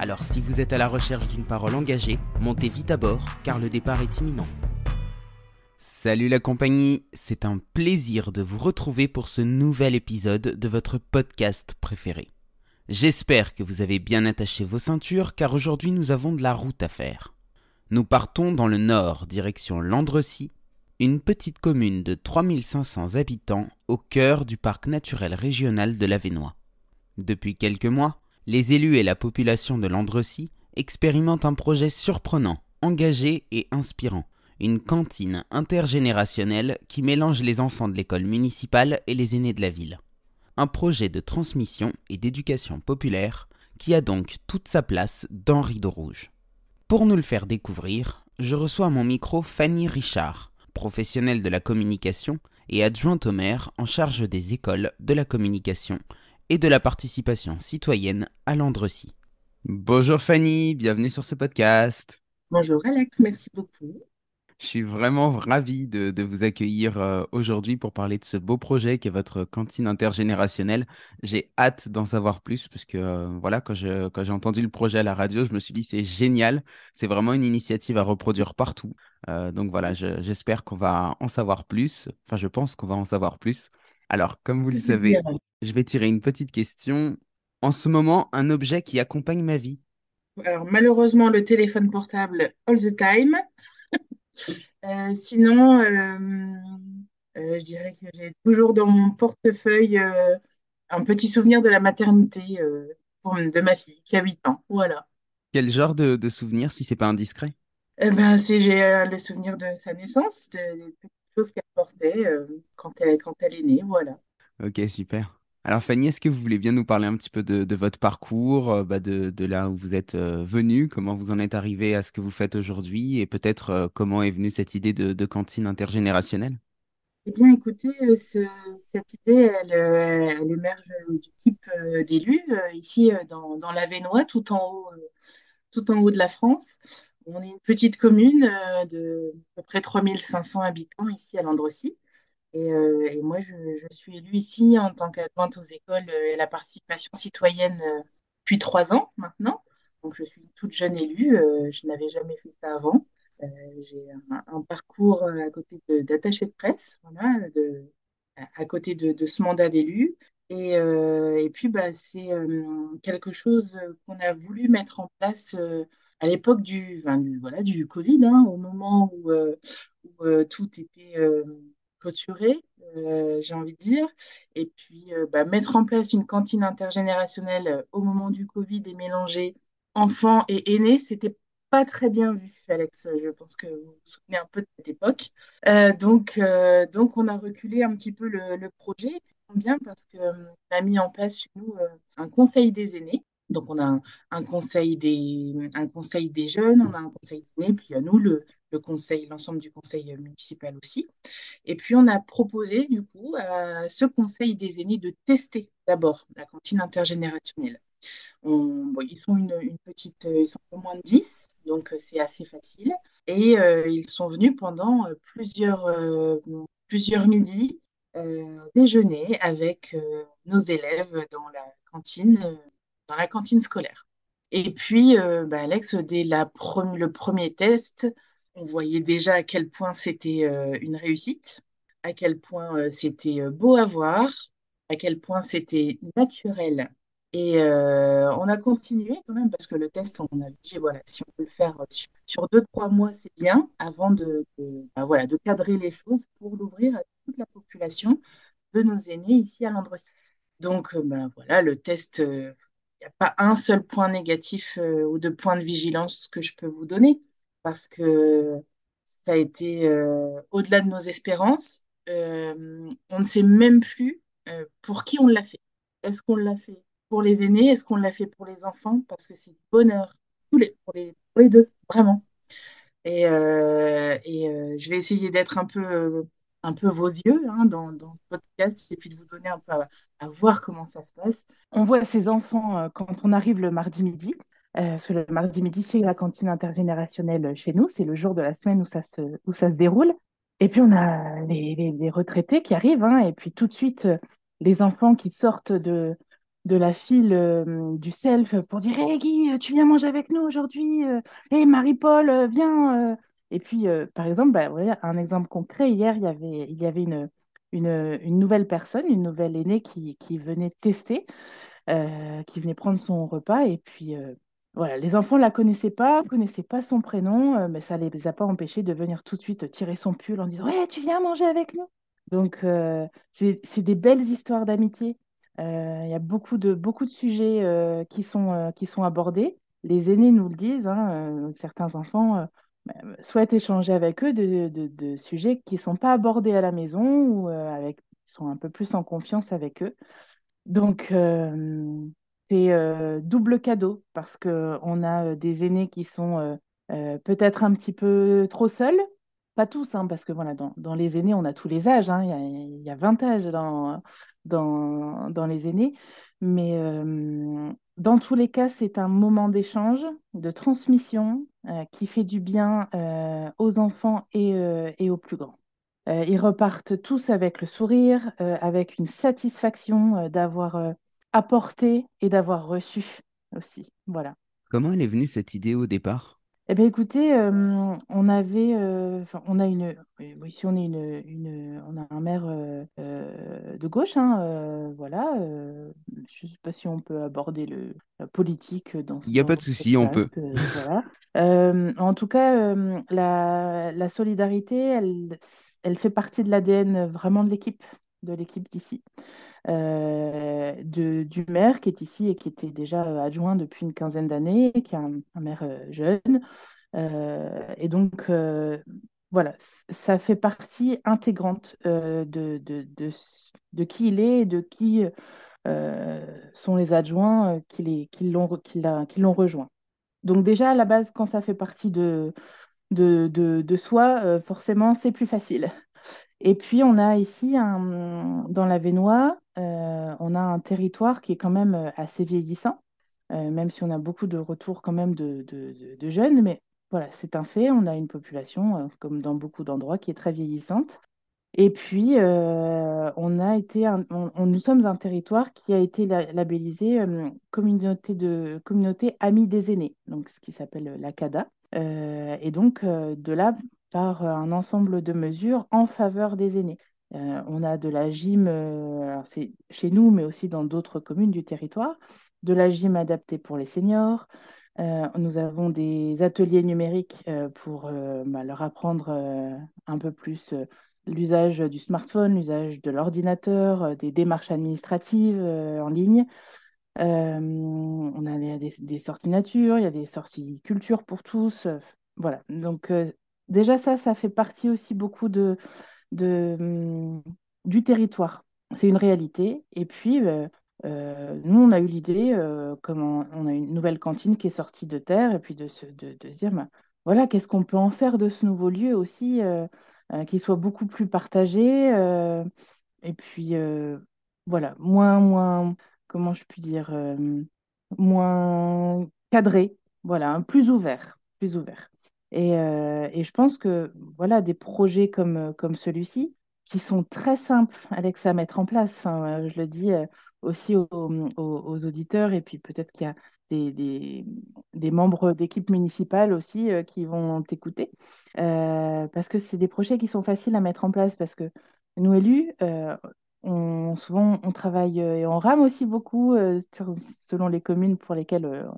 Alors si vous êtes à la recherche d'une parole engagée, montez vite à bord car le départ est imminent. Salut la compagnie, c'est un plaisir de vous retrouver pour ce nouvel épisode de votre podcast préféré. J'espère que vous avez bien attaché vos ceintures car aujourd'hui nous avons de la route à faire. Nous partons dans le nord, direction Landrecy, une petite commune de 3500 habitants au cœur du parc naturel régional de l'Avenois. Depuis quelques mois, les élus et la population de Landrecy expérimentent un projet surprenant, engagé et inspirant une cantine intergénérationnelle qui mélange les enfants de l'école municipale et les aînés de la ville. Un projet de transmission et d'éducation populaire qui a donc toute sa place dans Rideau Rouge. Pour nous le faire découvrir, je reçois à mon micro Fanny Richard, professionnelle de la communication et adjointe au maire en charge des écoles de la communication et de la participation citoyenne à Landrecy. Bonjour Fanny, bienvenue sur ce podcast. Bonjour Alex, merci beaucoup. Je suis vraiment ravi de, de vous accueillir euh, aujourd'hui pour parler de ce beau projet qui est votre cantine intergénérationnelle. J'ai hâte d'en savoir plus parce que euh, voilà, quand j'ai entendu le projet à la radio, je me suis dit c'est génial. C'est vraiment une initiative à reproduire partout. Euh, donc voilà, je- j'espère qu'on va en savoir plus. Enfin, je pense qu'on va en savoir plus. Alors, comme vous le savez, je vais tirer une petite question. En ce moment, un objet qui accompagne ma vie. Alors malheureusement, le téléphone portable all the time. Euh, sinon, euh, euh, je dirais que j'ai toujours dans mon portefeuille un petit souvenir de la maternité pour- de ma fille qui a 8 ans. Voilà. Quel genre de, de souvenir, si c'est pas indiscret? Eh ben, j'ai euh, le souvenir de sa naissance, de- qu'elle portait euh, quand elle, quand elle est née. Voilà. Ok, super. Alors Fanny, est-ce que vous voulez bien nous parler un petit peu de, de votre parcours, euh, bah, de, de là où vous êtes euh, venu, comment vous en êtes arrivé à ce que vous faites aujourd'hui et peut-être comment est venue cette idée de, de cantine intergénérationnelle? Eh bien, écoutez, ce- cette idée, elle, elle émerge du type d'élus ici dans, dans l'Avesnois, tout en haut, tout en haut de la France. On est une petite commune euh, de à peu près 3500 habitants ici à Landrecy. Et, euh, et moi, je, suis élue ici en tant qu'adjointe aux écoles euh, et à la participation citoyenne depuis trois ans maintenant. Donc, je suis toute jeune élue. je n'avais jamais fait ça avant. J'ai un, parcours à côté d'attaché de, presse, voilà, de, à, côté de, ce mandat d'élu. Et, et puis, bah, c'est quelque chose qu'on a voulu mettre en place à l'époque du, enfin, du, voilà, du Covid, hein, au moment où, euh, euh, tout était euh, clôturé, j'ai envie de dire. Et puis, bah, mettre en place une cantine intergénérationnelle au moment du Covid et mélanger enfants et aînés, c'était pas très bien vu, Alex. Je pense que vous vous souvenez un peu de cette époque. Donc, donc, on a reculé un petit peu le, projet. Bien parce qu'on a mis en place chez nous un conseil des aînés. Donc, on a un, conseil des, un conseil des jeunes, on a un conseil des aînés, puis à nous, le, le conseil, l'ensemble du conseil municipal aussi. Et puis, on a proposé, du coup, à ce conseil des aînés de tester d'abord la cantine intergénérationnelle. Ils sont une, une petite, euh, ils sont moins de 10, donc euh, c'est assez facile. Et euh, ils sont venus pendant euh, plusieurs, euh, plusieurs midis euh, déjeuner avec euh, nos élèves dans la cantine, euh, dans la cantine scolaire. Et puis, euh, bah, Alex, dès le premier test, on voyait déjà à quel point c'était euh, une réussite, à quel point euh, c'était beau à voir, à quel point c'était naturel et on a continué quand même parce que le test, on a dit, voilà, si on peut le faire sur, deux, trois mois, c'est bien, avant de, ben voilà, de cadrer les choses pour l'ouvrir à toute la population de nos aînés ici à Landrecy. Donc, ben voilà, le test, pas un seul point négatif euh, ou de point de vigilance que je peux vous donner parce que ça a été euh, au-delà de nos espérances. Euh, on ne sait même plus pour qui on l'a fait. Est-ce qu'on l'a fait pour les aînés? Est-ce qu'on l'a fait pour les enfants? Parce que c'est bonheur. Pour les, pour les deux, vraiment. Et, et je vais essayer d'être un peu, un peu vos yeux hein, dans, dans ce podcast et puis de vous donner un peu à, voir comment ça se passe. On voit ces enfants euh, quand on arrive le mardi midi. euh, parce que le mardi midi, c'est la cantine intergénérationnelle chez nous. C'est le jour de la semaine où ça se, où ça se déroule. Et puis, on a les, les- retraités qui arrivent. hein, et puis, tout de suite, euh, les enfants qui sortent de, de la file euh, du self pour dire Hé Guy, euh, tu viens manger avec nous aujourd'hui Hé Marie-Paul, euh, viens euh. Et puis, euh, par exemple, bah, un exemple concret, hier, il y avait, une, nouvelle personne, une nouvelle aînée qui, venait tester, euh, qui venait prendre son repas. Et puis, euh, voilà, les enfants ne la connaissaient pas, ne connaissaient pas son prénom, mais ça ne les a pas empêchés de venir tout de suite tirer son pull en disant Ouais, tu viens manger avec nous. Donc, c'est, des belles histoires d'amitié. Il y a beaucoup de, beaucoup de sujets qui sont, qui sont abordés. Les aînés nous le disent, hein, certains enfants souhaitent échanger avec eux de, de- de sujets qui ne sont pas abordés à la maison ou euh, avec, sont un peu plus en confiance avec eux. Donc, c'est euh, double cadeau parce qu'on a euh, des aînés qui sont peut-être un petit peu trop seuls. Pas tous, hein, parce que voilà, dans, dans les aînés, on a tous les âges. hein. Il y a, il y a 20 âges dans, dans, dans les aînés. Mais dans tous les cas, c'est un moment d'échange, de transmission euh, qui fait du bien euh, aux enfants et, euh, et aux plus grands. Ils repartent tous avec le sourire, avec une satisfaction d'avoir apporté et d'avoir reçu aussi. Voilà. Comment est venue cette idée au départ? Eh bien, écoutez, euh, on avait, euh, enfin, on a une, oui, on est une, une- on a un maire euh, euh, de gauche, hein, euh, voilà. euh, je ne sais pas si on peut aborder le, la politique dans, Il ce- n'y a pas de souci, on peut. euh, voilà. Euh, en tout cas, euh, la, la solidarité, elle, elle fait partie de l'ADN vraiment de l'équipe, de l'équipe d'ici euh, de- du maire qui est ici et qui était déjà euh, adjoint depuis une quinzaine d'années, qui est un, maire euh, jeune. Et donc, voilà, ça fait partie intégrante de, de, de, qui il est et de qui sont les adjoints qui l'ont rejoint. Donc déjà, à la base, quand ça fait partie de, de, de, de soi, forcément, c'est plus facile. Et puis, on a ici, dans la Vénois, euh, on a un territoire qui est quand même euh, assez vieillissant, euh, même si on a beaucoup de retours quand même de, jeunes. Mais voilà, c'est un fait, on a une population, comme dans beaucoup d'endroits, qui est très vieillissante. Et puis, on a été nous sommes un territoire qui a été la- labellisé communauté de, communauté amie des aînés, donc ce qui s'appelle la CADA. Et donc, de là, par un ensemble de mesures en faveur des aînés. Euh, on a de la gym, euh, c'est chez nous, mais aussi dans d'autres communes du territoire, de la gym adaptée pour les seniors. Euh, nous avons des ateliers numériques pour bah, leur apprendre un peu plus. l'usage du smartphone, l'usage de l'ordinateur, des démarches administratives en ligne. On a des, des- sorties nature, il y a des sorties culture pour tous. voilà. Donc, déjà, ça, ça fait partie aussi beaucoup de, de, hum, du territoire. C'est une réalité. Et puis, euh, euh, nous, on a eu l'idée, euh, comme on, a une nouvelle cantine qui est sortie de terre, et puis de se, de, dire, ben, voilà, qu'est-ce qu'on peut en faire de ce nouveau lieu aussi, qu'il soit beaucoup plus partagé. et puis, voilà, moins, moins, comment je puis dire, moins cadré, voilà, plus ouvert, plus ouvert. Et, euh, et je pense que, voilà, des projets comme, euh, comme celui-ci, qui sont très simples, à mettre en place, enfin, euh, je le dis aussi aux, aux- auditeurs, et puis peut-être qu'il y a des, des, membres d'équipe municipale aussi qui vont t'écouter, parce que c'est des projets qui sont faciles à mettre en place, parce que nous, élus, on, souvent, on travaille et on rame aussi beaucoup selon les communes pour lesquelles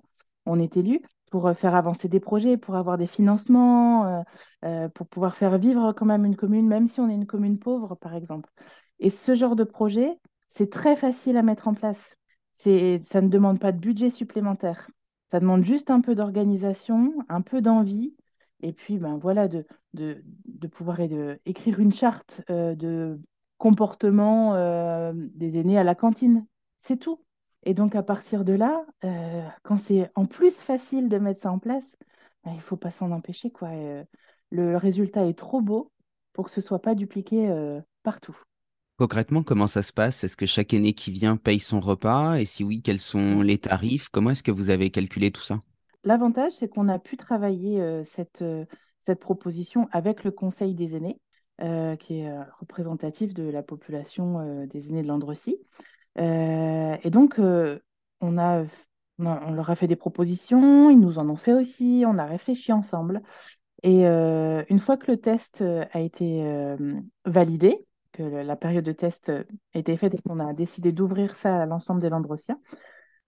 on est élu, pour euh, faire avancer des projets, pour avoir des financements, euh, euh, pour pouvoir faire vivre quand même une commune, même si on est une commune pauvre, par exemple. Et ce genre de projet, c'est très facile à mettre en place. Ça ne demande pas de budget supplémentaire. Ça demande juste un peu d'organisation, un peu d'envie, et puis ben, voilà, de, de, de pouvoir écrire une charte de comportement des aînés à la cantine. C'est tout. Et donc, à partir de là, euh, quand c'est en plus facile de mettre ça en place, bah, il ne faut pas s'en empêcher, quoi. le, le résultat est trop beau pour que ce ne soit pas dupliqué partout. Concrètement, comment ça se passe? Est-ce que chaque aîné qui vient paye son repas? Et si oui, quels sont les tarifs? Comment est-ce que vous avez calculé tout ça? L'avantage, c'est qu'on a pu travailler euh, cette, euh, cette proposition avec le Conseil des aînés, euh, qui est représentatif de la population des aînés de Landrecy. Et donc, on a, on leur a fait des propositions, ils nous en ont fait aussi, on a réfléchi ensemble. Et une fois que le test a été validé, que la période de test a été faite et qu'on a décidé d'ouvrir ça à l'ensemble des Landreciens,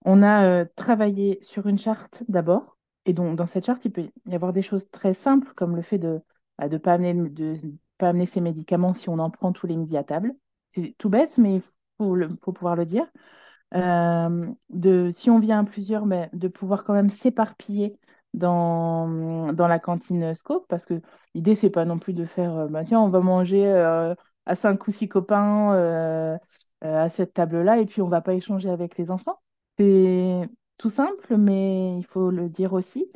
on a euh, travaillé sur une charte d'abord, et donc dans cette charte, il peut y avoir des choses très simples, comme le fait de ne bah, pas, amener, de, pas amener ses médicaments si on en prend tous les midis à table. C'est tout bête, mais il faut, pouvoir le dire. Euh, de, si on vient à plusieurs, mais de pouvoir quand même s'éparpiller dans, dans la cantine Scope, parce que l'idée, c'est pas non plus de faire, euh, bah, tiens, on va manger à cinq ou six copains à cette table-là, et puis on va pas échanger avec les enfants. C'est tout simple, mais il faut le dire aussi.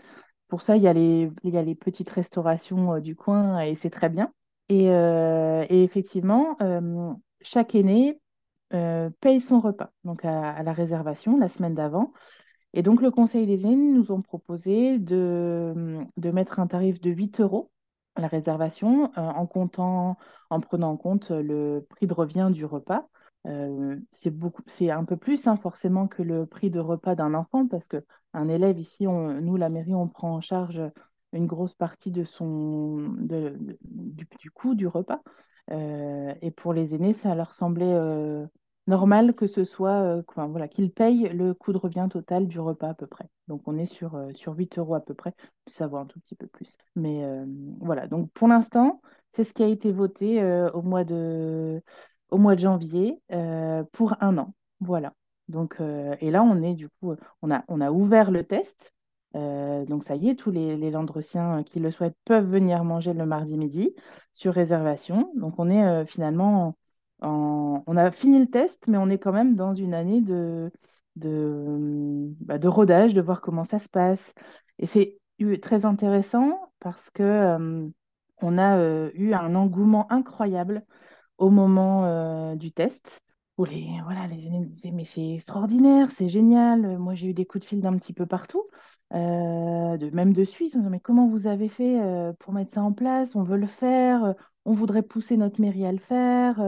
Pour ça, il y a les, y a les petites restaurations euh, du coin et c'est très bien. Et, euh, effectivement, euh, chaque aîné paye son repas, donc à, la réservation la semaine d'avant. Et donc, le Conseil des aînés nous ont proposé de, de mettre un tarif de 8 euros à la réservation en comptant, en prenant en compte le prix de revient du repas. Euh, c'est un peu plus hein, forcément que le prix de repas d'un enfant parce que un élève ici, nous la mairie, on prend en charge une grosse partie de son du, coût du repas. Euh, et pour les aînés, ça leur semblait euh, normal que ce soit, voilà, qu'ils payent le coût de revient total du repas à peu près. Donc on est sur, sur 8 euros à peu près, ça va un tout petit peu plus. Mais voilà, donc pour l'instant, c'est ce qui a été voté au mois de au mois de janvier euh, pour un an. Voilà. Donc, euh, et là, on est du coup, on a, on a ouvert le test. Euh, donc, ça y est, tous les, les Landreciens qui le souhaitent peuvent venir manger le mardi midi sur réservation. Donc, on est finalement en, on a fini le test, mais on est quand même dans une année de, de, bah, rodage, de voir comment ça se passe. Et c'est très intéressant parce que on a eu un engouement incroyable au moment euh, du test, les, voilà, les aînés disaient Mais c'est extraordinaire, c'est génial. Moi, j'ai eu des coups de fil d'un petit peu partout, euh, de, même de Suisse. On me Mais comment vous avez fait euh, pour mettre ça en place? On veut le faire, on voudrait pousser notre mairie à le faire.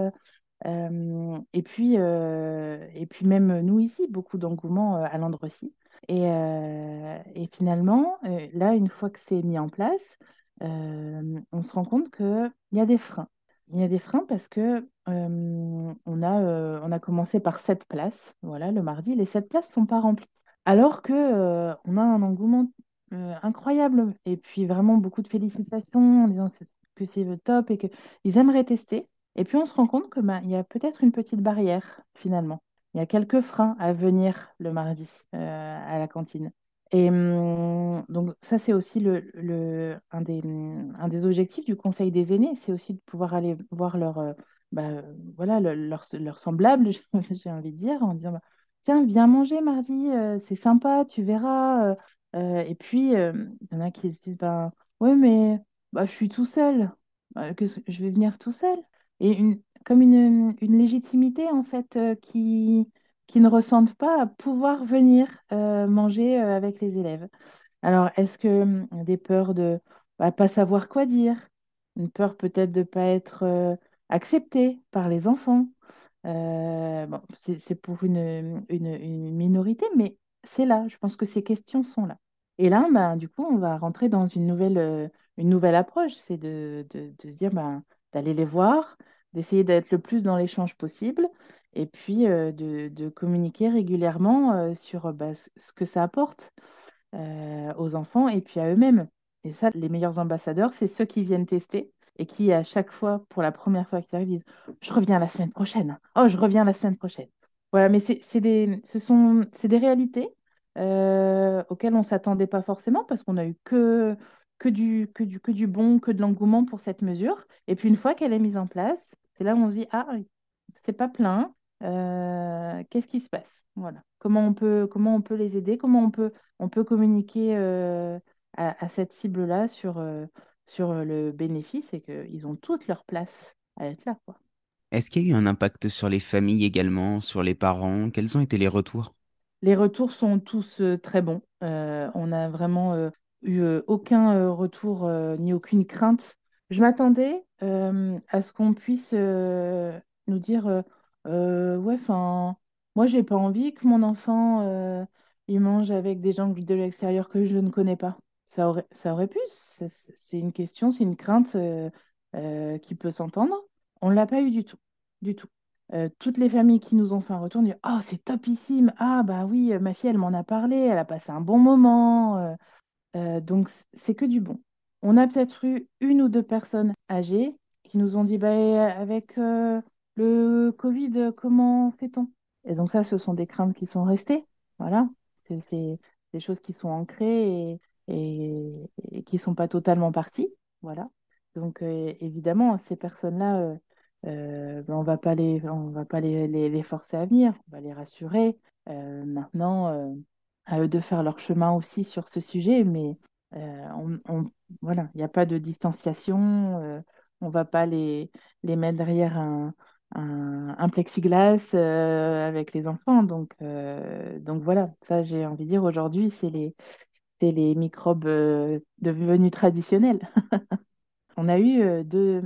et, puis, et puis, même nous ici, beaucoup d'engouement à Landrecy. Et, et finalement, là, une fois que c'est mis en place, on se rend compte qu'il y a des freins. Il y a des freins parce que on a, commencé par sept places, voilà, le mardi. Les sept places ne sont pas remplies. Alors que on a un engouement incroyable et puis vraiment beaucoup de félicitations en disant que c'est top et qu'ils aimeraient tester. Et puis on se rend compte que ben, il y a peut-être une petite barrière finalement. Il y a quelques freins à venir le mardi à la cantine. Et hum, donc ça, c'est aussi le, un, des, un des objectifs du Conseil des aînés, c'est aussi de pouvoir aller voir leur, euh, bah, voilà, leur, leur, semblable, j'ai envie de dire, en disant, bah, tiens, viens manger mardi, euh, c'est sympa, tu verras. Euh, et puis, il y en a qui se disent, ben, ouais, mais bah, je suis tout seul, que je vais venir tout seul. Et une, comme une, une légitimité, en fait, qui qui ne ressentent pas à pouvoir venir euh, manger euh, avec les élèves. Alors, est-ce que hum, des peurs de ne bah, pas savoir quoi dire, une peur peut-être de ne pas être euh, accepté par les enfants? Bon, c'est pour une, minorité, mais c'est là, je pense que ces questions sont là. Et là, bah, du coup, on va rentrer dans une nouvelle, une nouvelle approche, c'est de, de, de, se dire bah, d'aller les voir, d'essayer d'être le plus dans l'échange possible, et puis euh, de, communiquer régulièrement sur bah, ce que ça apporte aux enfants et puis à eux-mêmes. Et ça, les meilleurs ambassadeurs, c'est ceux qui viennent tester et qui, à chaque fois, pour la première fois qu'ils arrivent, disent Je reviens la semaine prochaine. Oh, je reviens la semaine prochaine. Voilà, mais c'est des, ce sont, des réalités auxquelles on ne s'attendait pas forcément parce qu'on a eu que, que, du, que, du, que du bon, que de l'engouement pour cette mesure. Et puis, une fois qu'elle est mise en place, c'est là où on se dit Ah, c'est pas plein, euh, qu'est-ce qui se passe? Voilà. Comment on peut, comment on peut les aider? Comment on peut, on peut communiquer euh, à, cette cible-là sur, sur le bénéfice et qu'ils ont toute leur place à être là. Quoi. Est-ce qu'il y a eu un impact sur les familles également, sur les parents? Quels ont été les retours? Les retours sont tous très bons. on n'a vraiment eu aucun retour ni aucune crainte. Je m'attendais à ce qu'on puisse nous dire ouais, enfin, moi, j'ai pas envie que mon enfant il mange avec des gens de l'extérieur que je ne connais pas. Ça aurait, ça aurait pu. C'est une question, c'est une crainte qui peut s'entendre. On l'a pas eu du tout. Du tout. toutes les familles qui nous ont fait un retour disent Oh, c'est topissime. Ah, bah oui, ma fille, elle m'en a parlé. Elle a passé un bon moment. donc, c'est que du bon. On a peut-être eu une ou deux personnes âgées qui nous ont dit bah, avec euh, le Covid, comment fait-on? Et donc ça, ce sont des craintes qui sont restées. Voilà, c'est des choses qui sont ancrées et, qui ne sont pas totalement parties. Voilà. Donc euh, évidemment, ces personnes-là, euh, ben, on va pas les, on va pas les, les, forcer à venir, on va les rassurer. maintenant, à eux de faire leur chemin aussi sur ce sujet, mais on, voilà, il n'y a pas de distanciation. Euh, on ne va pas les, les mettre derrière un, un, plexiglas euh, avec les enfants. Donc, euh, donc voilà, ça j'ai envie de dire aujourd'hui, c'est les, les microbes devenus traditionnels. on a eu deux,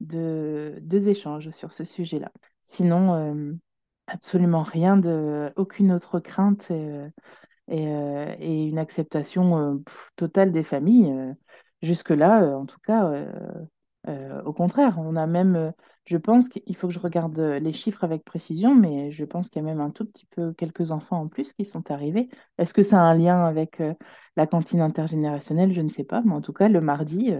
deux, deux, échanges sur ce sujet-là. Sinon, absolument rien de, aucune autre crainte et, et une acceptation totale des familles. Jusque-là, euh, en tout cas, euh, euh, au contraire, on a même, je pense qu'il faut que je regarde les chiffres avec précision, mais je pense qu'il y a même un tout petit peu quelques enfants en plus qui sont arrivés. Est-ce que ça a un lien avec la cantine intergénérationnelle? Je ne sais pas, mais en tout cas, le mardi,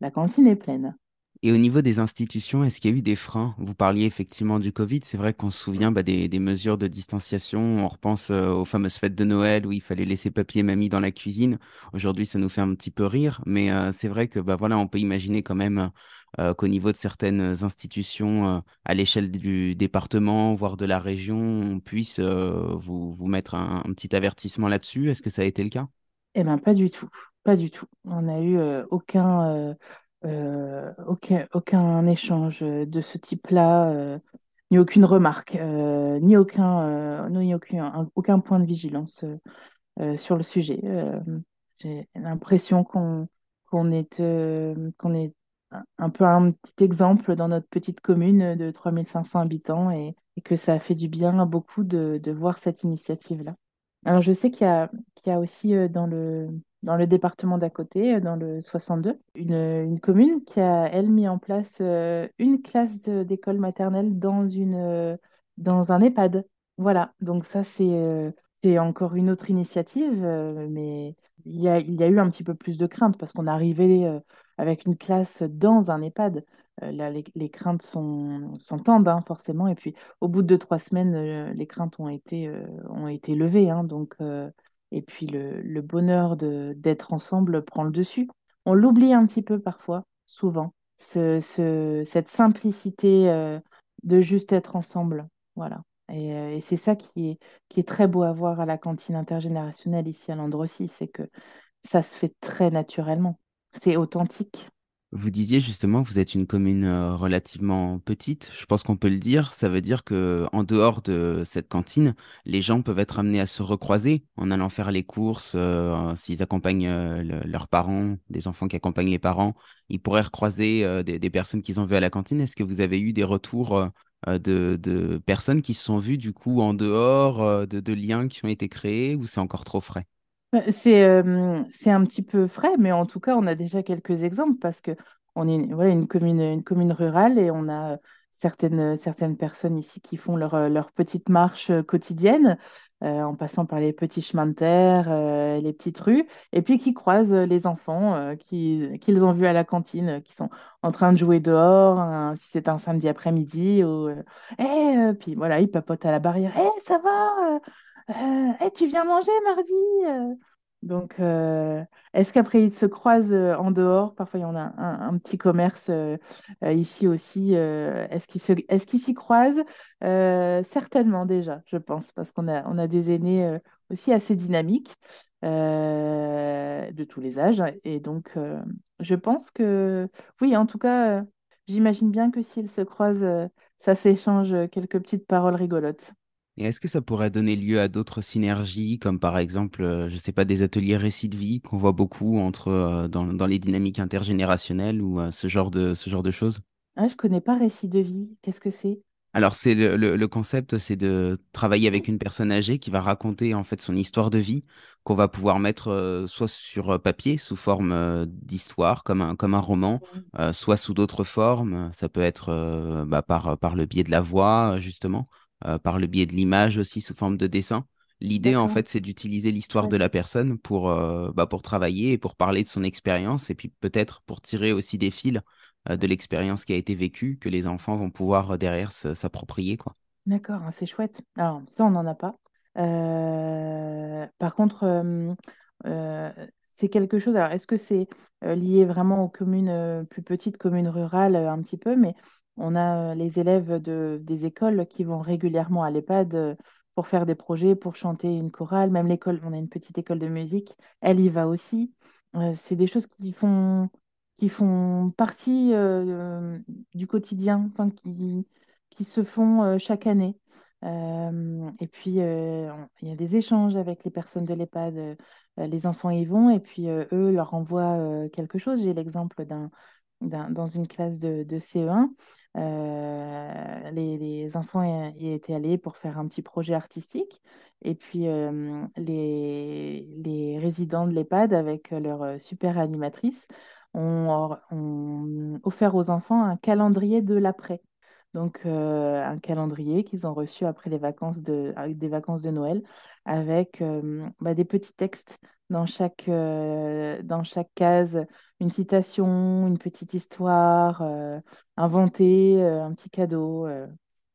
la cantine est pleine. Et au niveau des institutions, est-ce qu'il y a eu des freins? Vous parliez effectivement du Covid. C'est vrai qu'on se souvient bah, des, mesures de distanciation. On repense euh, aux fameuses fêtes de Noël où il fallait laisser papy et mamie dans la cuisine. Aujourd'hui, ça nous fait un petit peu rire. Mais euh, c'est vrai que bah, voilà, on peut imaginer quand même euh, qu'au niveau de certaines institutions à l'échelle du département, voire de la région, on puisse vous, vous mettre un, un petit avertissement là-dessus. Est-ce que ça a été le cas? Eh bien, pas du tout. Pas du tout. On n'a eu aucun euh, aucun, aucun échange de ce type-là, euh, ni aucune remarque, euh, ni, aucun, ni aucun, aucun point de vigilance sur le sujet. J'ai l'impression qu'on qu'on est, qu'on est un peu un petit exemple dans notre petite commune de 3500 habitants et, que ça a fait du bien à beaucoup de, de voir cette initiative-là. Alors, je sais qu'il y qu'il y a aussi dans le, dans le département d'à côté, euh, dans le 62, une, une, commune qui a, elle, mis en place euh, une classe d'école maternelle dans, une, euh, dans un EHPAD. Voilà, donc ça, c'est c'est encore une autre initiative, mais il y a, il y a eu un petit peu plus de crainte parce qu'on arrivait avec une classe dans un EHPAD. Là, les, les, craintes s'entendent hein, forcément. Et puis, au bout de deux, trois semaines, les craintes ont été, ont été levées. Hein, donc, et puis le, bonheur d'être ensemble prend le dessus. On l'oublie un petit peu parfois, souvent, ce, cette simplicité euh, de juste être ensemble. Voilà. Et, euh, et c'est ça qui est, qui est très beau à voir à la cantine intergénérationnelle ici à Landrecy, c'est que ça se fait très naturellement. C'est authentique. Vous disiez justement que vous êtes une commune euh, relativement petite. Je pense qu'on peut le dire. Ça veut dire que en dehors de cette cantine, les gens peuvent être amenés à se recroiser en allant faire les courses. Euh, s'ils accompagnent euh, leurs parents, des enfants qui accompagnent les parents, ils pourraient recroiser des, personnes qu'ils ont vues à la cantine. Est-ce que vous avez eu des retours de, personnes qui se sont vues du coup en dehors, de, de liens qui ont été créés ou c'est encore trop frais? Bah, c'est un petit peu frais, mais en tout cas, on a déjà quelques exemples parce que on est une, voilà, une commune, une commune rurale et on a certaines, certaines personnes ici qui font leur, leur petite marche quotidienne en passant par les petits chemins de terre, les petites rues, et puis qui croisent les enfants euh, qui, qu'ils ont vus à la cantine, qui sont en train de jouer dehors, si c'est un samedi après-midi, ou eh, puis voilà, ils papotent à la barrière, Eh, ça va euh, tu viens manger mardi? Donc, euh, est-ce qu'après, ils se croisent euh, en dehors? Parfois, il y en a un, petit commerce euh, ici aussi. est-ce qu'ils s'y croisent? Certainement déjà, je pense, parce qu'on a, a des aînés aussi assez dynamiques de tous les âges. Et donc, je pense que, oui, en tout cas, j'imagine bien que s'ils se croisent, ça s'échange quelques petites paroles rigolotes. Et est-ce que ça pourrait donner lieu à d'autres synergies, comme par exemple, euh, je sais pas, des ateliers récits de vie qu'on voit beaucoup entre, euh, dans, dans les dynamiques intergénérationnelles ou euh, ce genre de, ce genre de choses? Ah, je connais pas récit de vie. Qu'est-ce que c'est? Alors, c'est le, le, le concept, c'est de travailler avec une personne âgée qui va raconter en fait son histoire de vie, qu'on va pouvoir mettre euh, soit sur papier sous forme euh, d'histoire, comme un, comme un roman, euh, soit sous d'autres formes. Ça peut être bah, par, par le biais de la voix, justement, euh, par le biais de l'image aussi sous forme de dessin. L'idée, en fait, c'est d'utiliser l'histoire de la personne pour, euh, bah, pour travailler et pour parler de son expérience, et puis peut-être pour tirer aussi des fils euh, de l'expérience qui a été vécue, que les enfants vont pouvoir derrière s'approprier, quoi. D'accord, ah, c'est chouette. Alors, ça, on n'en a pas. Par contre, c'est quelque chose. Alors, est-ce que c'est lié vraiment aux communes plus petites, communes rurales, un petit peu, mais on a euh, les élèves de, des écoles qui vont régulièrement à l'EHPAD euh, pour faire des projets, pour chanter une chorale. Même l'école, on a une petite école de musique, elle y va aussi. Euh, c'est des choses qui font, qui font partie du quotidien, qui qui se font chaque année. Et puis, il y a des échanges avec les personnes de l'EHPAD. les enfants y vont et puis eux leur envoient quelque chose. J'ai l'exemple d'un, d'un- dans une classe de, de CE1. Euh, les, enfants y, étaient allés pour faire un petit projet artistique. Et puis, euh, les, résidents de l'EHPAD, avec leur euh, super animatrice, ont, ont offert aux enfants un calendrier de l'après. Donc, un calendrier qu'ils ont reçu après les vacances de, des vacances de Noël, avec bah, des petits textes dans chaque, dans chaque case, une citation, une petite histoire, inventée, euh, un petit cadeau.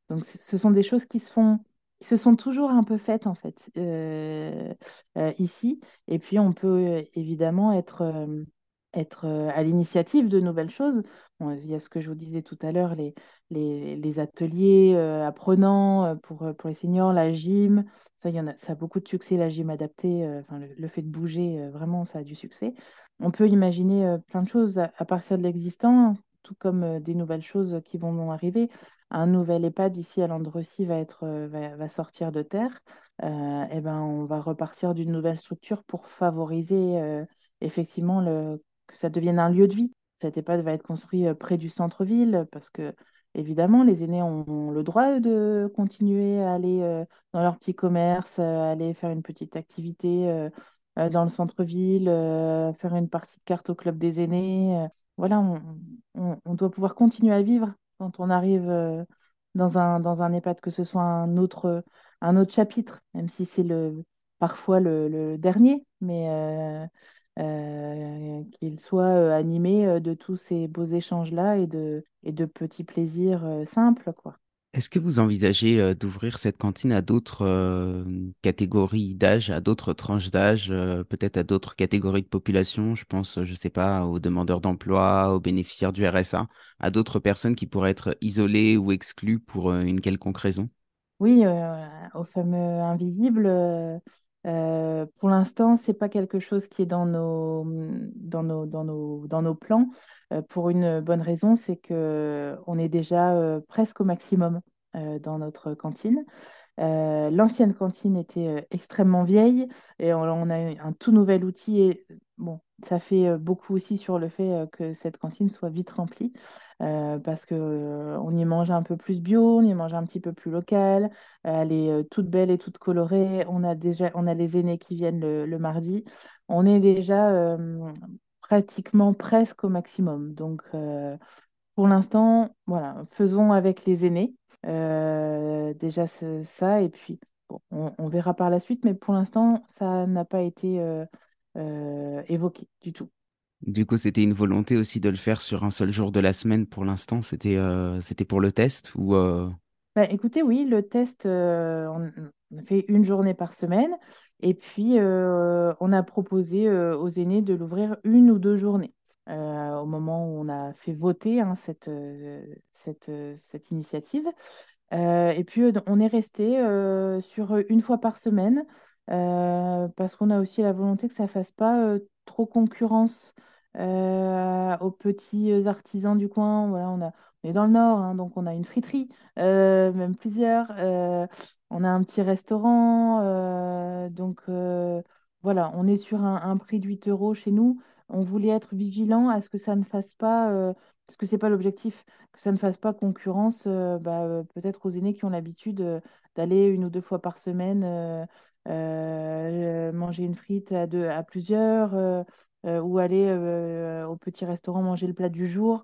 Donc, ce sont des choses qui se font, qui se sont toujours un peu faites, en fait, ici. Et puis, on peut évidemment être, être à l'initiative de nouvelles choses. Il y a ce que je vous disais tout à l'heure, les, les, ateliers euh, apprenants euh, pour, euh, pour les seniors, la gym. Ça, y en a, ça a beaucoup de succès, la gym adaptée. le, fait de bouger, vraiment, ça a du succès. On peut imaginer plein de choses à, partir de l'existant, tout comme des nouvelles choses qui vont arriver. Un nouvel EHPAD ici à Landrecy va être, va, sortir de terre. Et ben, on va repartir d'une nouvelle structure pour favoriser effectivement le, que ça devienne un lieu de vie. Cet EHPAD va être construit près du centre-ville parce que, évidemment, les aînés ont le droit de continuer à aller euh, dans leur petit commerce, euh, aller faire une petite activité euh, dans le centre-ville, faire une partie de cartes au club des aînés. voilà, on, doit pouvoir continuer à vivre quand on arrive dans un, dans un EHPAD, que ce soit un autre, un autre chapitre, même si c'est le, parfois le, dernier, mais euh, qu'il soit euh, animé euh, de tous ces beaux échanges-là et de, et de petits plaisirs simples, quoi. Est-ce que vous envisagez d'ouvrir cette cantine à d'autres catégories d'âge, à d'autres tranches d'âge, peut-être à d'autres catégories de population? Je pense, je sais pas, aux demandeurs d'emploi, aux bénéficiaires du RSA, à d'autres personnes qui pourraient être isolées ou exclues pour une quelconque raison? Oui, euh, au fameux invisible, euh, euh, pour l'instant, c'est pas quelque chose qui est dans nos, dans nos, dans nos, dans nos plans, euh, pour une bonne raison, c'est que on est déjà euh, presque au maximum dans notre cantine. L'ancienne cantine était extrêmement vieille et on, a un tout nouvel outil bon, ça fait beaucoup aussi sur le fait que cette cantine soit vite remplie euh, parce que euh, on y mange un peu plus bio, on y mange un petit peu plus local, elle est euh, toute belle et toute colorée. On a déjà, on a les aînés qui viennent le, mardi. On est déjà euh, pratiquement presque au maximum. Donc pour l'instant, voilà, faisons avec les aînés. Déjà ça, et puis bon, on, verra par la suite, mais pour l'instant, ça n'a pas été évoqué du tout. Du coup, c'était une volonté aussi de le faire sur un seul jour de la semaine pour l'instant. C'était euh, c'était pour le test ou euh, Bah, écoutez, oui, le test, euh, on, fait une journée par semaine. Et puis, on a proposé aux aînés de l'ouvrir une ou deux journées. au moment où on a fait voter hein, cette, cette, cette, initiative. et puis, on est resté sur une fois par semaine parce qu'on a aussi la volonté que ça ne fasse pas trop concurrence aux petits artisans du coin. Voilà, on a, on est dans le nord, hein, donc on a une friterie, euh, même plusieurs. Euh, on a un petit restaurant. Euh, donc voilà, on est sur un, prix de 8 euros chez nous. On voulait être vigilant à ce que ça ne fasse pas, parce que ce n'est pas l'objectif, que ça ne fasse pas concurrence bah, peut-être aux aînés qui ont l'habitude d'aller une ou deux fois par semaine manger une frite à, deux, à plusieurs ou aller au petit restaurant manger le plat du jour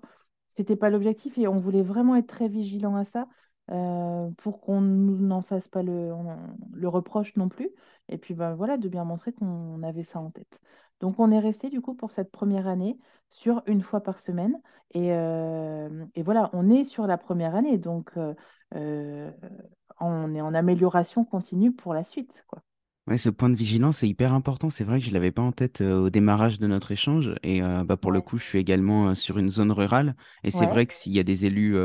c'était pas l'objectif et on voulait vraiment être très vigilant à ça euh, pour qu'on n'en fasse pas le, le, reproche non plus. Et puis ben, voilà, de bien montrer qu'on avait ça en tête. Donc on est resté du coup pour cette première année sur une fois par semaine. Et, euh, et voilà, on est sur la première année. Donc euh, on est en amélioration continue pour la suite. Quoi. Ouais, ce point de vigilance est hyper important. C'est vrai que je ne l'avais pas en tête euh, au démarrage de notre échange. Et euh, bah, pour le coup, je suis également euh, sur une zone rurale. Et c'est vrai que s'il y a des élus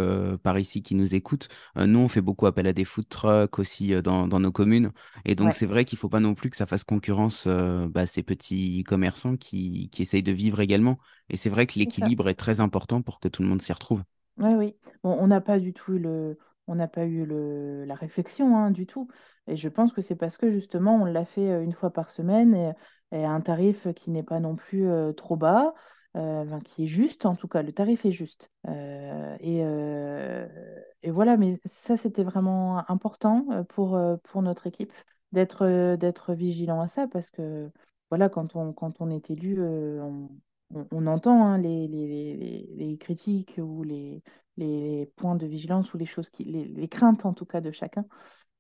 par ici qui nous écoutent, nous, on fait beaucoup appel à des food trucks aussi dans, dans, nos communes. Et donc, c'est vrai qu'il ne faut pas non plus que ça fasse concurrence bah, à ces petits commerçants qui, qui essayent de vivre également. Et c'est vrai que l'équilibre est très important pour que tout le monde s'y retrouve. Oui, oui. Bon, on n'a pas du tout le, on n'a pas eu le, la réflexion hein, du tout. Et je pense que c'est parce que justement, on l'a fait euh, une fois par semaine et, à un tarif qui n'est pas non plus euh, trop bas, euh, qui est juste en tout cas, le tarif est juste. et, et, voilà, mais ça, c'était vraiment important pour, pour notre équipe d'être vigilant à ça parce que voilà, quand on, quand on est élu, on, on, entend hein, les, les, les, critiques ou les, les points de vigilance ou les choses qui, les, craintes en tout cas de chacun.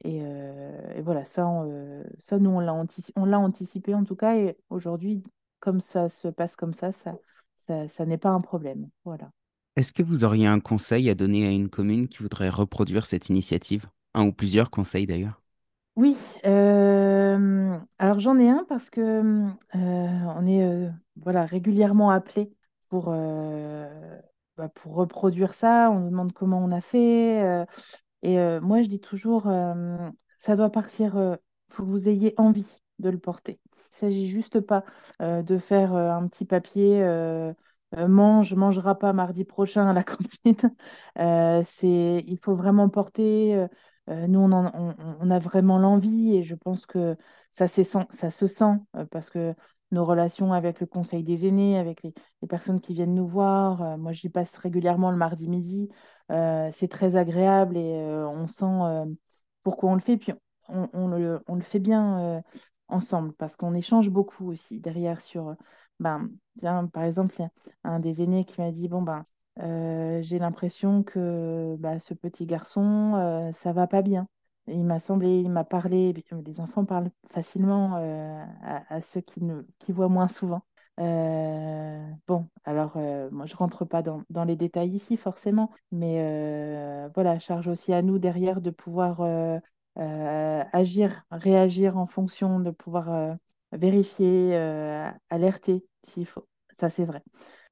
Et, euh, voilà, ça, euh, ça nous, on l'a anticipé, anticipé en tout cas. Et aujourd'hui, comme ça se passe comme ça, ça, ça, ça n'est pas un problème. Voilà. Est-ce que vous auriez un conseil à donner à une commune qui voudrait reproduire cette initiative? Un ou plusieurs conseils d'ailleurs? Oui, euh, alors j'en ai un parce que on est voilà, régulièrement appelé pour, bah, pour reproduire ça. On nous demande comment on a fait. et moi, je dis toujours, ça doit partir, il faut que vous ayez envie de le porter. Il ne s'agit juste pas de faire un petit papier. mange, mangera pas mardi prochain à la cantine. c'est, il faut vraiment porter euh, nous, on, a vraiment l'envie et je pense que ça, ça se sent euh, parce que nos relations avec le conseil des aînés, avec les, personnes qui viennent nous voir, euh, moi j'y passe régulièrement le mardi midi, c'est très agréable et on sent pourquoi on le fait, puis on, le, fait bien ensemble parce qu'on échange beaucoup aussi derrière sur, ben, par exemple, un des aînés qui m'a dit, bon, ben, euh, j'ai l'impression que bah, ce petit garçon, euh, ça va pas bien. Il m'a semblé, il m'a parlé, les enfants parlent facilement euh, à, ceux qui, voient moins souvent. bon, alors moi je rentre pas dans, les détails ici forcément, mais voilà, charge aussi à nous derrière de pouvoir agir, réagir en fonction, de pouvoir vérifier, alerter s'il faut. Ça c'est vrai.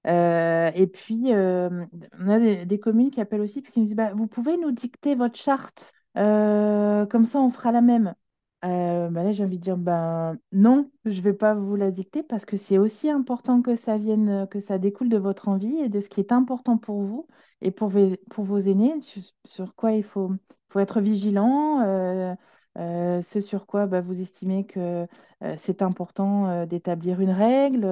Euh, et puis, euh, on a des, communes qui appellent aussi, puis qui nous disent, bah, vous pouvez nous dicter votre charte, euh, comme ça on fera la même. Bah là, j'ai envie de dire, ben non, je ne vais pas vous la dicter parce que c'est aussi important que ça vienne, que ça découle de votre envie et de ce qui est important pour vous et pour, vos, pour vos aînés, sur, quoi il faut, faut être vigilant, ce sur quoi bah, vous estimez que c'est important d'établir une règle.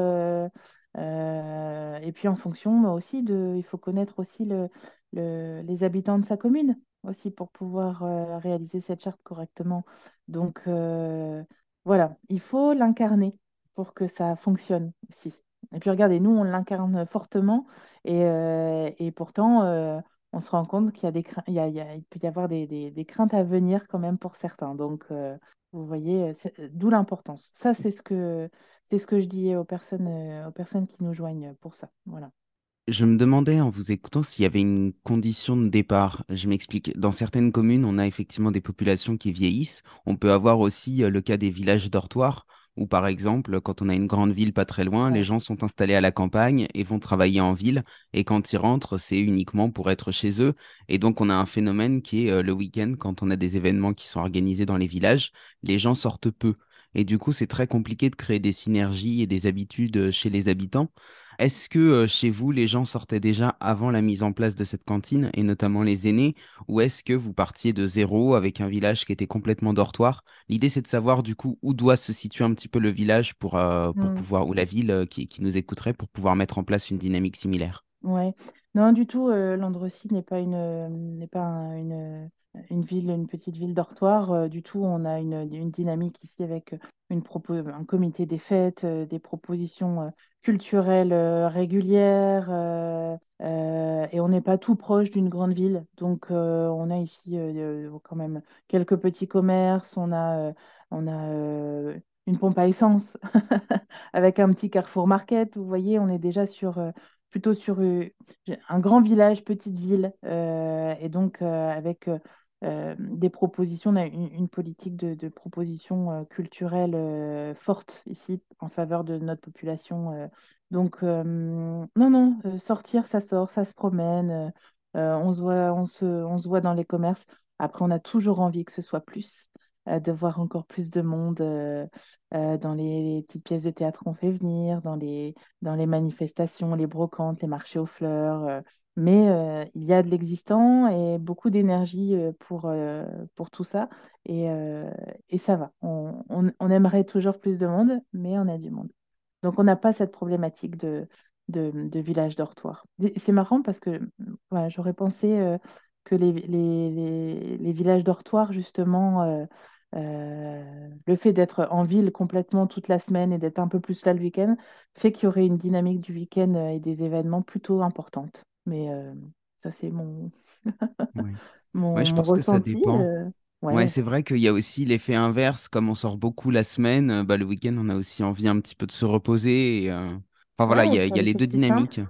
Euh, et puis en fonction bah, aussi de, il faut connaître aussi le, les habitants de sa commune aussi pour pouvoir euh, réaliser cette charte correctement. Donc euh, voilà, il faut l'incarner pour que ça fonctionne aussi. Et puis regardez, nous, on l'incarne fortement et, et pourtant, on se rend compte qu'il y a des y a, peut y avoir des, des, des, craintes à venir quand même pour certains. Donc, vous voyez, d'où l'importance. Ça, c'est ce que ce que je dis aux personnes, aux personnes qui nous joignent pour ça. Voilà. Je me demandais en vous écoutant s'il y avait une condition de départ. Je m'explique. Dans certaines communes, on a effectivement des populations qui vieillissent. On peut avoir aussi euh, le cas des villages dortoirs, où par exemple, quand on a une grande ville pas très loin, les gens sont installés à la campagne et vont travailler en ville. Et quand ils rentrent, c'est uniquement pour être chez eux. Et donc, on a un phénomène qui est euh, le week-end, quand on a des événements qui sont organisés dans les villages, les gens sortent peu. Et du coup, c'est très compliqué de créer des synergies et des habitudes euh, chez les habitants. Est-ce que euh, chez vous, les gens sortaient déjà avant la mise en place de cette cantine, et notamment les aînés, ou est-ce que vous partiez de zéro avec un village qui était complètement dortoir? L'idée, c'est de savoir du coup où doit se situer un petit peu le village pour, euh, pour Mm. pouvoir, ou la ville qui, qui nous écouterait pour pouvoir mettre en place une dynamique similaire. Ouais. Non, du tout, euh, Landrecy n'est pas une, n'est pas un- une, une ville, une petite ville dortoir. euh, du tout, on a une, une dynamique ici avec une propo- un comité des fêtes, euh, des propositions euh, culturelles euh, régulières, euh, euh, et on n'est pas tout proche d'une grande ville. Donc, euh, on a ici euh, euh, quand même quelques petits commerces, on a, euh, on a euh, une pompe à essence avec un petit Carrefour Market. Vous voyez, on est déjà sur... euh, plutôt sur euh, un grand village, petite ville, euh, et donc euh, avec euh, euh, des propositions, on a une, politique de, de propositions euh, culturelles euh, forte ici en faveur de notre population. euh. Donc, euh, non, non, euh, sortir, ça sort, ça se promène, euh, euh, on se voit, on se, on se voit dans les commerces. Après, on a toujours envie que ce soit plus, euh, de voir encore plus de monde euh, euh, dans les, les petites pièces de théâtre qu'on fait venir, dans les dans les manifestations, les brocantes, les marchés aux fleurs. Mais il y a de l'existant et beaucoup d'énergie pour, tout ça. Et, ça va. On, aimerait toujours plus de monde, mais on a du monde. Donc on n'a pas cette problématique de, village dortoir. C'est marrant parce que voilà, j'aurais pensé que les, villages dortoirs, justement, le fait d'être en ville complètement toute la semaine et d'être un peu plus là le week-end, fait qu'il y aurait une dynamique du week-end et des événements plutôt importantes. Mais euh, ça, c'est mon, Oui. Ouais, mon, je mon pense que ça dépend. euh, Ouais, ouais. c'est vrai qu'il y a aussi l'effet inverse, comme on sort beaucoup la semaine, euh, bah, le week-end, on a aussi envie un petit peu de se reposer. et, euh, Enfin voilà, il y a, y les deux dynamiques.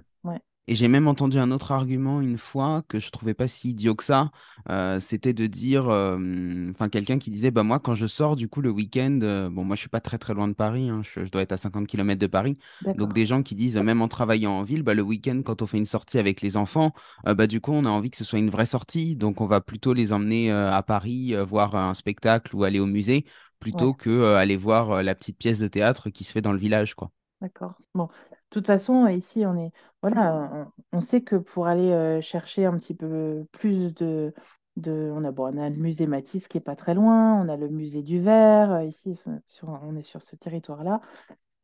Et j'ai même entendu un autre argument une fois que je trouvais pas si idiot que ça. euh, c'était de dire, euh, enfin quelqu'un qui disait, bah moi quand je sors du coup le week-end, euh, bon moi je suis pas très très loin de Paris, hein, je, je dois être à 50 kilomètres de Paris. Donc des gens qui disent, même en travaillant en ville, bah le week-end quand on fait une sortie avec les enfants, bah du coup on a envie que ce soit une vraie sortie, donc on va plutôt les emmener à Paris voir un spectacle ou aller au musée Ouais. plutôt que euh, aller voir la petite pièce de théâtre qui se fait dans le village, quoi. D'accord. Bon, toute façon, ici, on est, voilà, on, sait que pour aller euh, chercher un petit peu plus de, de, on a, bon, on a le musée Matisse qui est pas très loin, on a le musée du Verre, euh, ici, on est sur ce territoire-là.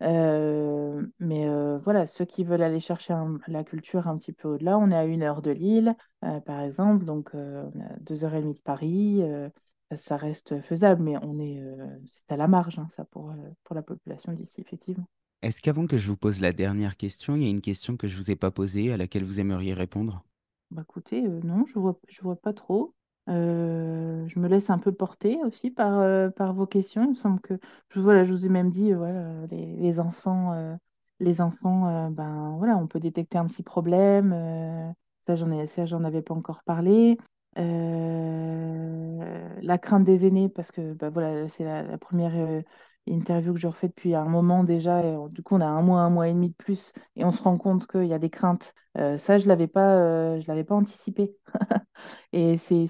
Euh, mais voilà, ceux qui veulent aller chercher la culture un petit peu au-delà, on est à une heure de Lille, par exemple, donc on a deux heures et demie de Paris. ça, reste faisable, mais on est, c'est à la marge, hein, ça, pour la population d'ici, effectivement. Est-ce qu'avant que je vous pose la dernière question, il y a une question que je vous ai pas posée à laquelle vous aimeriez répondre? Bah écoutez, euh, non, je vois, je vois pas trop. Euh, je me laisse un peu porter aussi par, euh, par vos questions. Il me semble que, je, voilà, je vous ai même dit, voilà, les, enfants, les enfants, ben voilà, on peut détecter un petit problème. ça, j'en ai, ça, j'en avais pas encore parlé. La crainte des aînés, parce que bah, voilà, c'est la, première interview que je refais depuis un moment déjà. Et, du coup, on a un mois, un mois et demi de plus, et on se rend compte qu'il y a des craintes. Euh, ça, je l'avais pas, euh, je l'avais pas anticipé. Et c'est,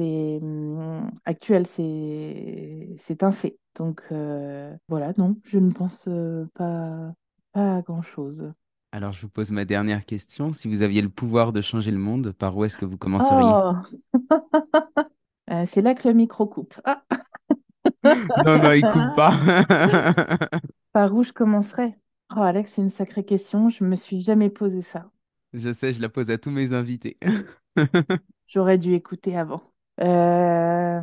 hum, actuel, c'est, c'est un fait. Donc euh, voilà, non, je ne pense pas, pas à grand-chose. Alors, je vous pose ma dernière question. Si vous aviez le pouvoir de changer le monde, par où est-ce que vous commenceriez? Oh, c'est là que le micro coupe. Ah, Non, non, il coupe pas. par où je commencerai? Oh, Alex, c'est une sacrée question. Je me suis jamais posé ça. Je sais, je la pose à tous mes invités. J'aurais dû écouter avant. Euh,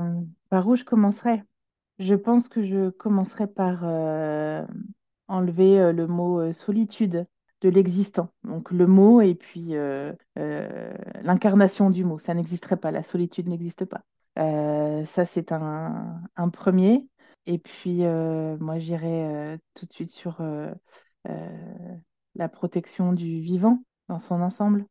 par où je commencerai? Je pense que je commencerai par euh, enlever euh, le mot solitude de l'existant. Donc le mot et puis l'incarnation du mot. Ça n'existerait pas, la solitude n'existe pas. Euh, ça, c'est un, un premier. Et puis, euh, moi, j'irai euh, tout de suite sur la protection du vivant dans son ensemble,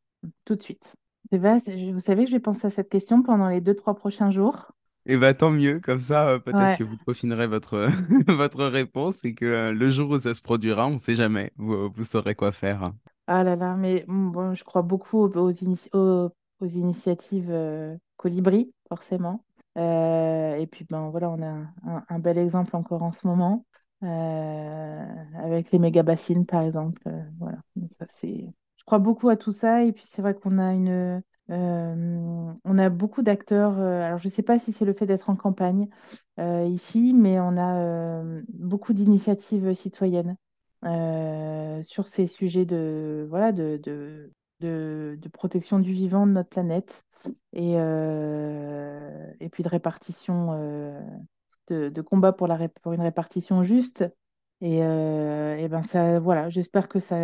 tout de suite. vous savez que j'ai pensé à cette question pendant les deux, trois prochains jours. Et eh bah tant mieux, comme ça peut-être que vous peaufinerez votre, votre réponse et que le jour où ça se produira, on ne sait jamais, vous, vous saurez quoi faire. Ah là là, mais bon, je crois beaucoup aux, aux, initiatives euh, Colibri, forcément. et puis ben voilà, on a un, bel exemple encore en ce moment. avec les méga bassines par exemple. voilà, ça c'est. Je crois beaucoup à tout ça et puis c'est vrai qu'on a une, euh, on a beaucoup d'acteurs. Euh, alors, je ne sais pas si c'est le fait d'être en campagne euh, ici, mais on a beaucoup d'initiatives citoyennes sur ces sujets de, voilà, de, de, de, protection du vivant de notre planète et, et puis de répartition, de, de, combat pour, la, pour une répartition juste. Et, et ben ça, voilà, j'espère que ça,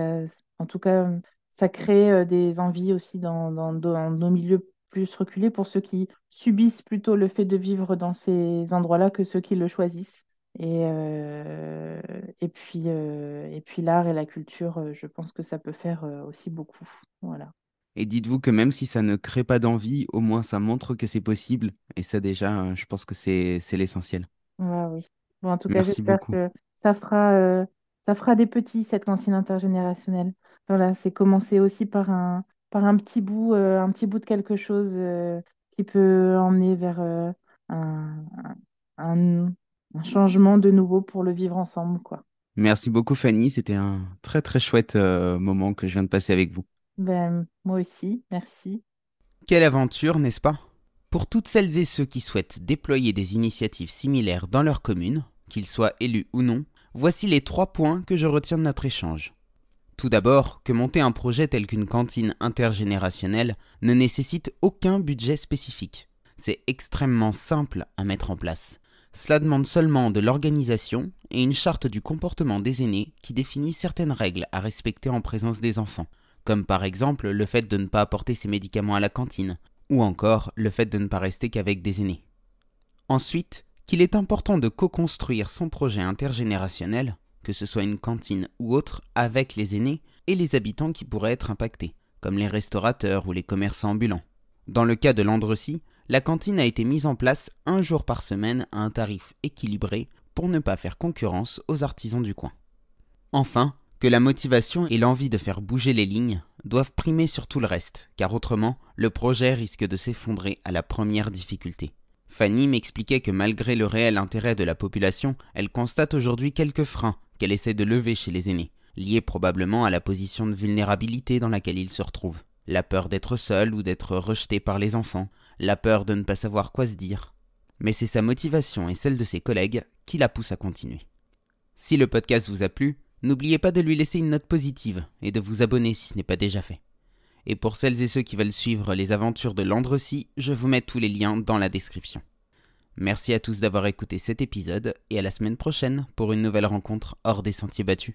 en tout cas, ça crée euh, des envies aussi dans, nos milieux plus reculés pour ceux qui subissent plutôt le fait de vivre dans ces endroits-là que ceux qui le choisissent. Et, euh, et puis, euh, et puis l'art et la culture, je pense que ça peut faire aussi beaucoup. Voilà. Et dites-vous que même si ça ne crée pas d'envie, au moins ça montre que c'est possible. Et ça déjà, je pense que c'est l'essentiel. Ah oui. Bon, en tout cas, j'espère que ça fera, ça fera des petits, cette cantine intergénérationnelle. Voilà, c'est commencer aussi par un, par un petit bout, euh, un petit bout de quelque chose euh, qui peut emmener vers euh, un, un, changement de nouveau pour le vivre ensemble, quoi. Merci beaucoup Fanny, c'était un très très chouette moment que je viens de passer avec vous. Ben, moi aussi, merci. Quelle aventure, n'est-ce pas? Pour toutes celles et ceux qui souhaitent déployer des initiatives similaires dans leur commune, qu'ils soient élus ou non, voici les trois points que je retiens de notre échange. Tout d'abord, que monter un projet tel qu'une cantine intergénérationnelle ne nécessite aucun budget spécifique. C'est extrêmement simple à mettre en place. Cela demande seulement de l'organisation et une charte du comportement des aînés qui définit certaines règles à respecter en présence des enfants, comme par exemple le fait de ne pas apporter ses médicaments à la cantine, ou encore le fait de ne pas rester qu'avec des aînés. Ensuite, qu'il est important de co-construire son projet intergénérationnel que ce soit une cantine ou autre, avec les aînés et les habitants qui pourraient être impactés, comme les restaurateurs ou les commerçants ambulants. Dans le cas de Landrecy, la cantine a été mise en place un jour par semaine à un tarif équilibré pour ne pas faire concurrence aux artisans du coin. Enfin, que la motivation et l'envie de faire bouger les lignes doivent primer sur tout le reste, car autrement, le projet risque de s'effondrer à la première difficulté. Fanny m'expliquait que malgré le réel intérêt de la population, elle constate aujourd'hui quelques freins qu'elle essaie de lever chez les aînés, liés probablement à la position de vulnérabilité dans laquelle ils se retrouvent. La peur d'être seul ou d'être rejeté par les enfants, la peur de ne pas savoir quoi se dire. Mais c'est sa motivation et celle de ses collègues qui la poussent à continuer. Si le podcast vous a plu, n'oubliez pas de lui laisser une note positive et de vous abonner si ce n'est pas déjà fait. Et pour celles et ceux qui veulent suivre les aventures de Landrecy, je vous mets tous les liens dans la description. Merci à tous d'avoir écouté cet épisode et à la semaine prochaine pour une nouvelle rencontre hors des sentiers battus.